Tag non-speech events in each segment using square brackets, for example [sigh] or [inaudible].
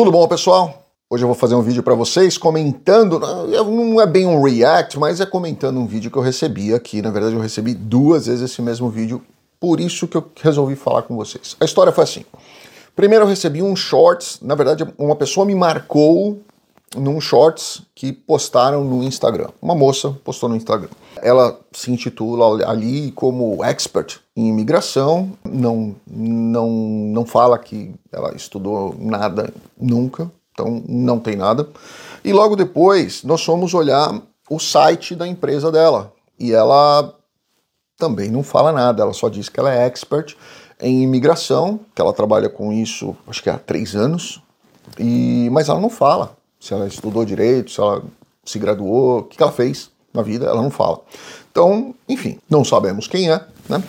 Tudo bom, pessoal? Hoje eu vou fazer um vídeo para vocês comentando, não é bem um react, mas é comentando um vídeo que eu recebi aqui. Na verdade, eu recebi duas vezes esse mesmo vídeo, por isso que eu resolvi falar com vocês. A história foi assim. Primeiro eu recebi um shorts, na verdade, uma pessoa me marcou num shorts que postaram no Instagram. Uma moça postou no Instagram. Ela se intitula ali como expert em imigração, não, não, não fala que ela estudou nada nunca, então não tem nada. E logo depois nós fomos olhar o site da empresa dela e ela também não fala nada, ela só diz que ela é expert em imigração, que ela trabalha com isso acho que há três anos, e, mas ela não fala se ela estudou direito, se ela se graduou, o que ela fez na vida, ela não fala. Então, enfim, não sabemos quem é, né?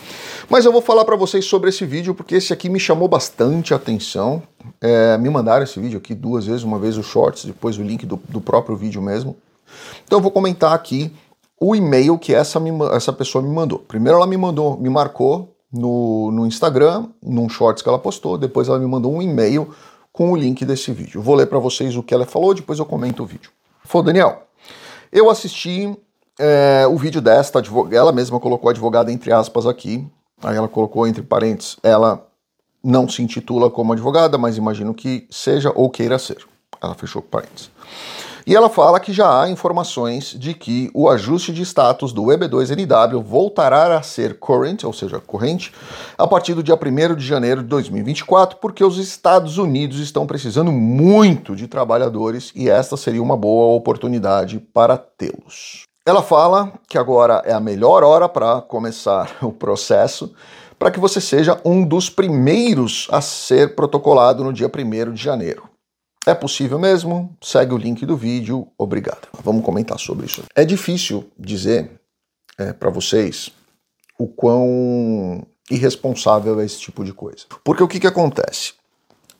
Mas eu vou falar para vocês sobre esse vídeo porque esse aqui me chamou bastante atenção. É, me mandaram esse vídeo aqui duas vezes, uma vez o shorts, depois o link do, do próprio vídeo mesmo. Então eu vou comentar aqui o e-mail que essa, me, essa pessoa me mandou. Primeiro ela me mandou, me marcou no, no Instagram, num shorts que ela postou, depois ela me mandou um e-mail com o link desse vídeo. vou ler para vocês o que ela falou, depois eu comento o vídeo. Falou, Daniel, eu assisti é, o vídeo desta advogada, ela mesma colocou advogada entre aspas aqui, aí ela colocou entre parênteses, ela não se intitula como advogada, mas imagino que seja ou queira ser. Ela fechou parênteses. E ela fala que já há informações de que o ajuste de status do EB2NW voltará a ser current, ou seja, corrente, a partir do dia 1 de janeiro de 2024, porque os Estados Unidos estão precisando muito de trabalhadores e esta seria uma boa oportunidade para tê-los. Ela fala que agora é a melhor hora para começar [laughs] o processo para que você seja um dos primeiros a ser protocolado no dia 1 de janeiro. É possível mesmo? Segue o link do vídeo. Obrigado. Vamos comentar sobre isso. É difícil dizer é, para vocês o quão irresponsável é esse tipo de coisa. Porque o que, que acontece?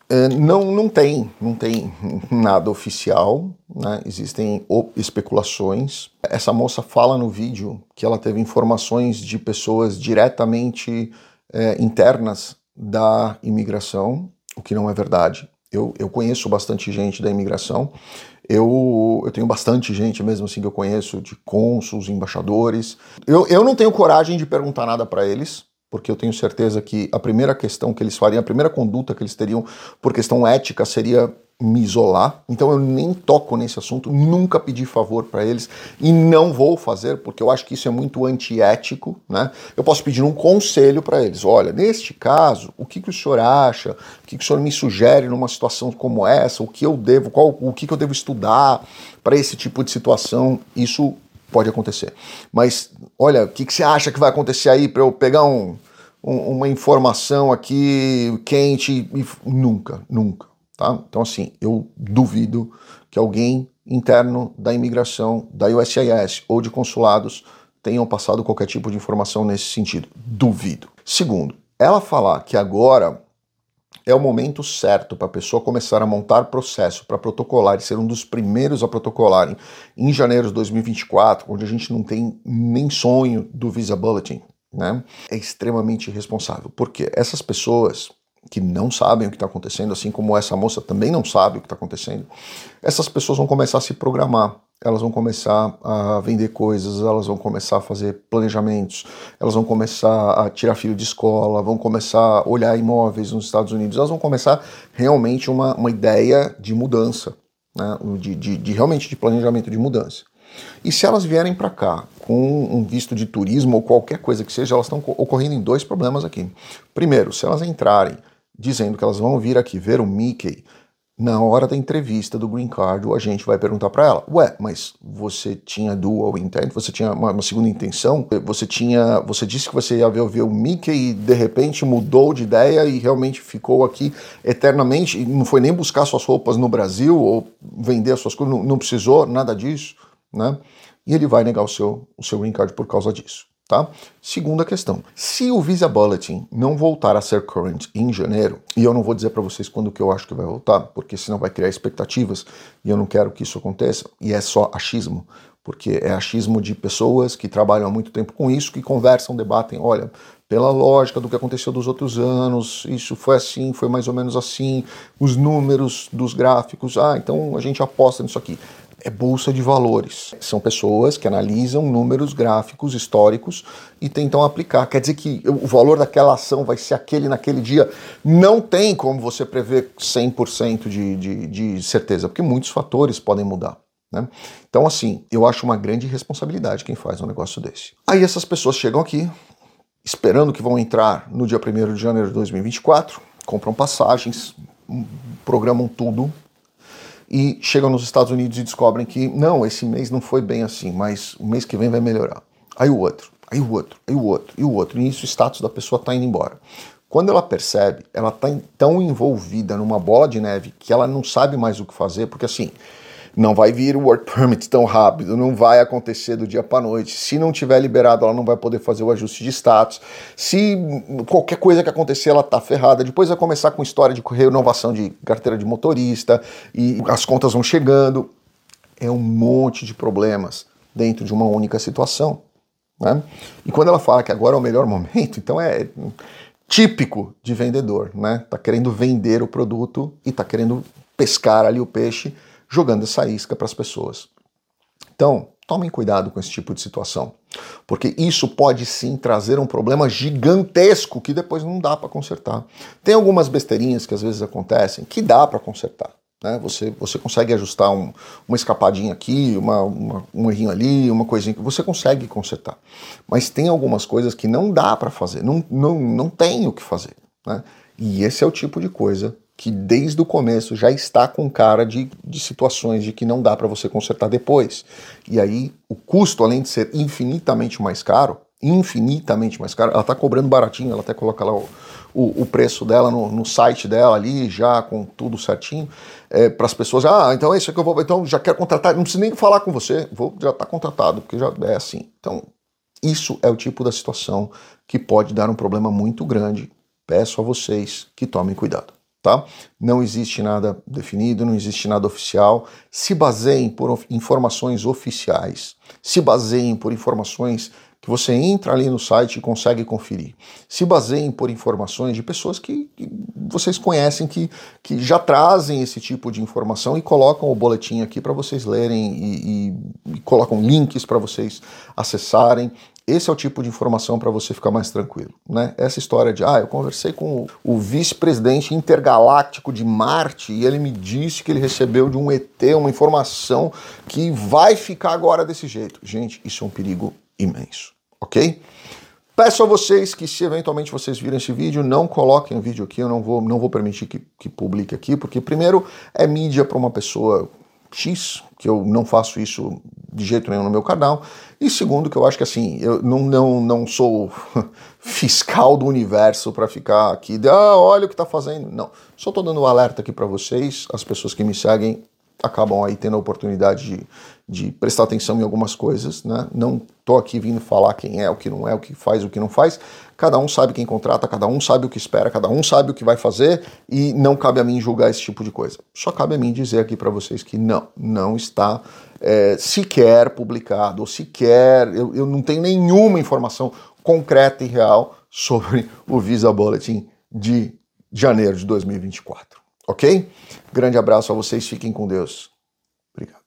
É, não, não tem, não tem [laughs] nada oficial, né? existem especulações. Essa moça fala no vídeo que ela teve informações de pessoas diretamente é, internas da imigração, o que não é verdade. Eu, eu conheço bastante gente da imigração, eu, eu tenho bastante gente mesmo assim que eu conheço, de cônsuls, embaixadores. Eu, eu não tenho coragem de perguntar nada para eles, porque eu tenho certeza que a primeira questão que eles fariam, a primeira conduta que eles teriam por questão ética seria me isolar, então eu nem toco nesse assunto, nunca pedi favor para eles e não vou fazer porque eu acho que isso é muito antiético, né? Eu posso pedir um conselho para eles. Olha, neste caso, o que, que o senhor acha? O que, que o senhor me sugere numa situação como essa? O que eu devo, qual, o que, que eu devo estudar para esse tipo de situação? Isso pode acontecer. Mas olha, o que, que você acha que vai acontecer aí para eu pegar um, um, uma informação aqui quente? Nunca, nunca. Tá? Então, assim, eu duvido que alguém interno da imigração, da USIS ou de consulados tenham passado qualquer tipo de informação nesse sentido. Duvido. Segundo, ela falar que agora é o momento certo para a pessoa começar a montar processo para protocolar e ser um dos primeiros a protocolarem em janeiro de 2024, onde a gente não tem nem sonho do Visa Bulletin, né? É extremamente irresponsável, porque essas pessoas que não sabem o que está acontecendo, assim como essa moça também não sabe o que está acontecendo, essas pessoas vão começar a se programar, elas vão começar a vender coisas, elas vão começar a fazer planejamentos, elas vão começar a tirar filho de escola, vão começar a olhar imóveis nos Estados Unidos, elas vão começar realmente uma, uma ideia de mudança, né? de, de, de realmente de planejamento de mudança. E se elas vierem para cá com um visto de turismo ou qualquer coisa que seja, elas estão ocorrendo em dois problemas aqui. Primeiro, se elas entrarem dizendo que elas vão vir aqui ver o Mickey, na hora da entrevista do Green Card, o agente vai perguntar para ela: Ué, mas você tinha dual intent? Você tinha uma, uma, segunda intenção? Você tinha. Você disse que você ia ver, ver o Mickey e de repente mudou de ideia e realmente ficou aqui eternamente? E não foi nem buscar suas roupas no Brasil ou vender as suas coisas, não, não precisou nada disso, né? E ele vai negar o seu, o seu Green Card por causa disso. Tá? Segunda questão: se o Visa Bulletin não voltar a ser current em janeiro, e eu não vou dizer para vocês quando que eu acho que vai voltar, porque senão vai criar expectativas e eu não quero que isso aconteça, e é só achismo, porque é achismo de pessoas que trabalham há muito tempo com isso, que conversam, debatem, olha, pela lógica do que aconteceu dos outros anos, isso foi assim, foi mais ou menos assim, os números dos gráficos, ah, então a gente aposta nisso aqui é bolsa de valores. São pessoas que analisam números gráficos históricos e tentam aplicar. Quer dizer que o valor daquela ação vai ser aquele naquele dia. Não tem como você prever 100% de, de, de certeza, porque muitos fatores podem mudar. Né? Então, assim, eu acho uma grande responsabilidade quem faz um negócio desse. Aí essas pessoas chegam aqui, esperando que vão entrar no dia 1 de janeiro de 2024, compram passagens, programam tudo, e chegam nos Estados Unidos e descobrem que não, esse mês não foi bem assim, mas o mês que vem vai melhorar. Aí o outro, aí o outro, aí o outro, e o outro. E isso o status da pessoa está indo embora. Quando ela percebe, ela está tão envolvida numa bola de neve que ela não sabe mais o que fazer, porque assim, não vai vir o work permit tão rápido, não vai acontecer do dia para noite. Se não tiver liberado, ela não vai poder fazer o ajuste de status. Se qualquer coisa que acontecer, ela tá ferrada. Depois vai começar com história de renovação de carteira de motorista e as contas vão chegando. É um monte de problemas dentro de uma única situação. Né? E quando ela fala que agora é o melhor momento, então é típico de vendedor, né? Tá querendo vender o produto e tá querendo pescar ali o peixe jogando essa isca para as pessoas. Então, tomem cuidado com esse tipo de situação, porque isso pode sim trazer um problema gigantesco que depois não dá para consertar. Tem algumas besteirinhas que às vezes acontecem que dá para consertar. Né? Você, você consegue ajustar um, uma escapadinha aqui, uma, uma, um errinho ali, uma coisinha que você consegue consertar. Mas tem algumas coisas que não dá para fazer, não, não, não tem o que fazer. Né? E esse é o tipo de coisa que desde o começo já está com cara de, de situações de que não dá para você consertar depois. E aí o custo, além de ser infinitamente mais caro, infinitamente mais caro, ela está cobrando baratinho, ela até coloca lá o, o, o preço dela no, no, site dela ali, já com tudo certinho, é, para as pessoas, ah, então é isso que eu vou, então já quero contratar, não preciso nem falar com você, vou já está contratado, porque já é assim. Então, isso é o tipo da situação que pode dar um problema muito grande. Peço a vocês que tomem cuidado tá? Não existe nada definido, não existe nada oficial. Se baseiem por informações oficiais, se baseiem por informações que você entra ali no site e consegue conferir. Se baseiem por informações de pessoas que, que, vocês conhecem que, que já trazem esse tipo de informação e colocam o boletim aqui para vocês lerem e, e, e colocam links para vocês acessarem. Esse é o tipo de informação para você ficar mais tranquilo, né? Essa história de, ah, eu conversei com o, vice-presidente intergaláctico de Marte e ele me disse que ele recebeu de um ET uma informação que vai ficar agora desse jeito. Gente, isso é um perigo imenso, ok? Peço a vocês que, se eventualmente vocês virem esse vídeo, não coloquem o vídeo aqui, eu não vou, não vou permitir que, que publique aqui, porque, primeiro, é mídia para uma pessoa X, que eu não faço isso de jeito nenhum no meu canal. E segundo, que eu acho que assim, eu não, não, não sou [laughs] fiscal do universo para ficar aqui, de, ah, olha o que está fazendo. Não, só estou dando um alerta aqui para vocês, as pessoas que me seguem acabam aí tendo a oportunidade de, de prestar atenção em algumas coisas, né? Não tô aqui vindo falar quem é, o que não é, o que faz, o que não faz. Cada um sabe quem contrata, cada um sabe o que espera, cada um sabe o que vai fazer e não cabe a mim julgar esse tipo de coisa. Só cabe a mim dizer aqui para vocês que não, não está é, sequer publicado, ou sequer, eu, eu não tenho nenhuma informação concreta e real sobre o Visa Bulletin de janeiro de 2024. Ok? Grande abraço a vocês, fiquem com Deus. Obrigado.